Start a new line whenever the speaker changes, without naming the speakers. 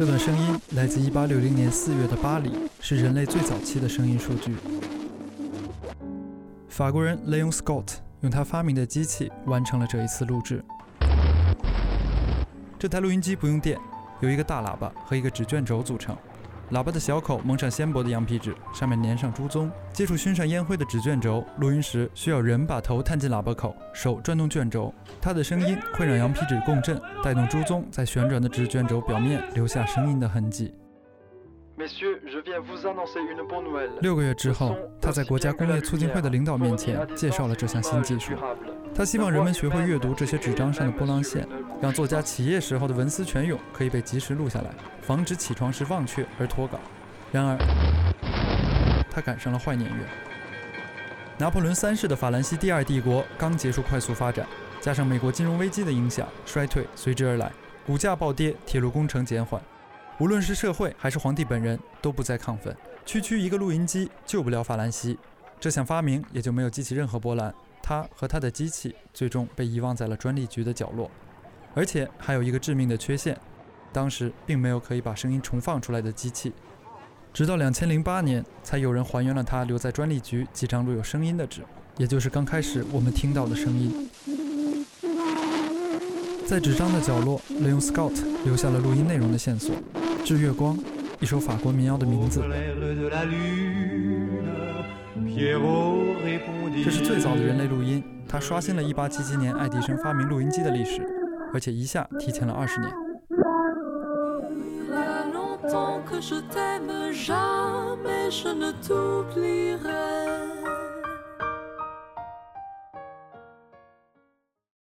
这段声音来自1860年4月的巴黎，是人类最早期的声音数据。法国人 Leon Scott 用他发明的机器完成了这一次录制。这台录音机不用电，由一个大喇叭和一个纸卷轴组成。喇叭的小口蒙上纤薄的羊皮纸，上面粘上猪鬃。接触熏上烟灰的纸卷轴，录音时需要人把头探进喇叭口，手转动卷轴。它的声音会让羊皮纸共振，带动猪鬃在旋转的纸卷轴表面留下声音的痕迹。六个月之后，他在国家工业促进会的领导面前介绍了这项新技术。他希望人们学会阅读这些纸张上的波浪线，让作家起夜时候的文思泉涌可以被及时录下来，防止起床时忘却而脱稿。然而，他赶上了坏年月。拿破仑三世的法兰西第二帝国刚结束快速发展，加上美国金融危机的影响，衰退随之而来，股价暴跌，铁路工程减缓。无论是社会还是皇帝本人都不再亢奋，区区一个录音机救不了法兰西，这项发明也就没有激起任何波澜。他和他的机器最终被遗忘在了专利局的角落，而且还有一个致命的缺陷：当时并没有可以把声音重放出来的机器。直到两千零八年，才有人还原了他留在专利局几张录有声音的纸，也就是刚开始我们听到的声音。在纸张的角落，Leon Scott 留下了录音内容的线索。《致月光》，一首法国民谣的名字。这是最早的人类录音，它刷新了1877年爱迪生发明录音机的历史，而且一下提前了二十年。